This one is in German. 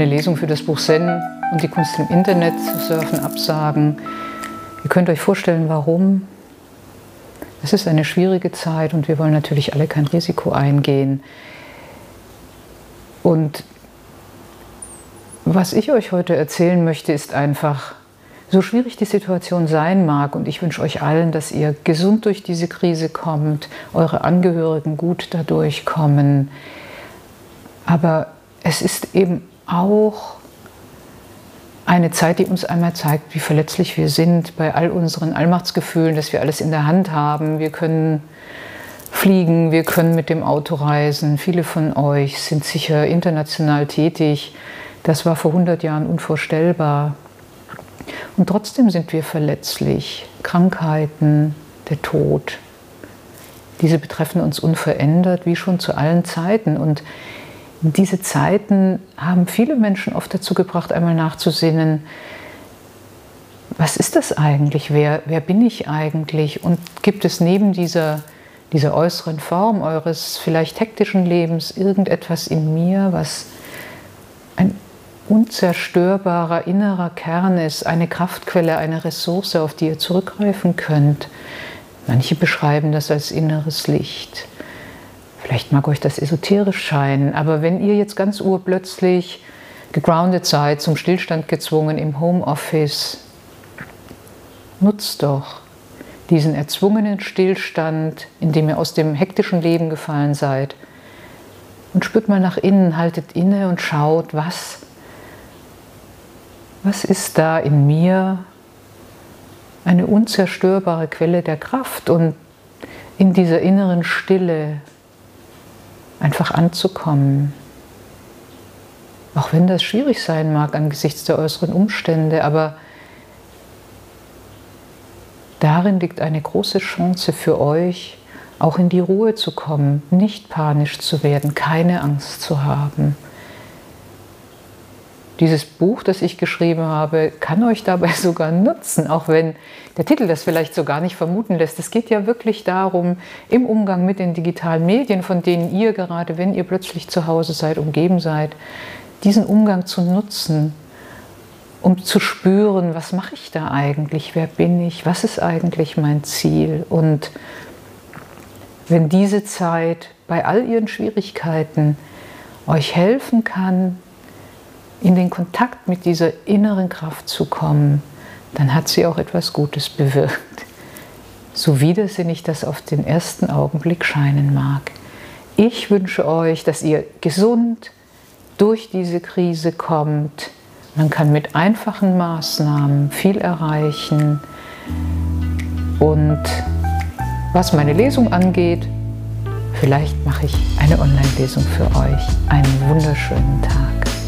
Eine Lesung für das Buch Zen und die Kunst im Internet zu surfen absagen. Ihr könnt euch vorstellen, warum. Es ist eine schwierige Zeit und wir wollen natürlich alle kein Risiko eingehen. Und was ich euch heute erzählen möchte, ist einfach, so schwierig die Situation sein mag, und ich wünsche euch allen, dass ihr gesund durch diese Krise kommt, eure Angehörigen gut dadurch kommen. Aber es ist eben auch eine Zeit, die uns einmal zeigt, wie verletzlich wir sind bei all unseren Allmachtsgefühlen, dass wir alles in der Hand haben. Wir können fliegen, wir können mit dem Auto reisen. Viele von euch sind sicher international tätig. Das war vor 100 Jahren unvorstellbar. Und trotzdem sind wir verletzlich. Krankheiten, der Tod, diese betreffen uns unverändert, wie schon zu allen Zeiten. Und diese Zeiten haben viele Menschen oft dazu gebracht, einmal nachzusinnen, was ist das eigentlich? Wer, wer bin ich eigentlich? Und gibt es neben dieser, dieser äußeren Form eures vielleicht hektischen Lebens irgendetwas in mir, was ein unzerstörbarer innerer Kern ist, eine Kraftquelle, eine Ressource, auf die ihr zurückgreifen könnt? Manche beschreiben das als inneres Licht. Vielleicht mag euch das esoterisch scheinen, aber wenn ihr jetzt ganz urplötzlich gegroundet seid, zum Stillstand gezwungen im Homeoffice, nutzt doch diesen erzwungenen Stillstand, in dem ihr aus dem hektischen Leben gefallen seid, und spürt mal nach innen, haltet inne und schaut, was, was ist da in mir eine unzerstörbare Quelle der Kraft? Und in dieser inneren Stille einfach anzukommen. Auch wenn das schwierig sein mag angesichts der äußeren Umstände, aber darin liegt eine große Chance für euch, auch in die Ruhe zu kommen, nicht panisch zu werden, keine Angst zu haben. Dieses Buch, das ich geschrieben habe, kann euch dabei sogar nutzen, auch wenn der Titel das vielleicht so gar nicht vermuten lässt. Es geht ja wirklich darum, im Umgang mit den digitalen Medien, von denen ihr gerade, wenn ihr plötzlich zu Hause seid, umgeben seid, diesen Umgang zu nutzen, um zu spüren, was mache ich da eigentlich, wer bin ich, was ist eigentlich mein Ziel. Und wenn diese Zeit bei all ihren Schwierigkeiten euch helfen kann, in den Kontakt mit dieser inneren Kraft zu kommen, dann hat sie auch etwas Gutes bewirkt. So widersinnig das auf den ersten Augenblick scheinen mag. Ich wünsche euch, dass ihr gesund durch diese Krise kommt. Man kann mit einfachen Maßnahmen viel erreichen. Und was meine Lesung angeht, vielleicht mache ich eine Online-Lesung für euch. Einen wunderschönen Tag.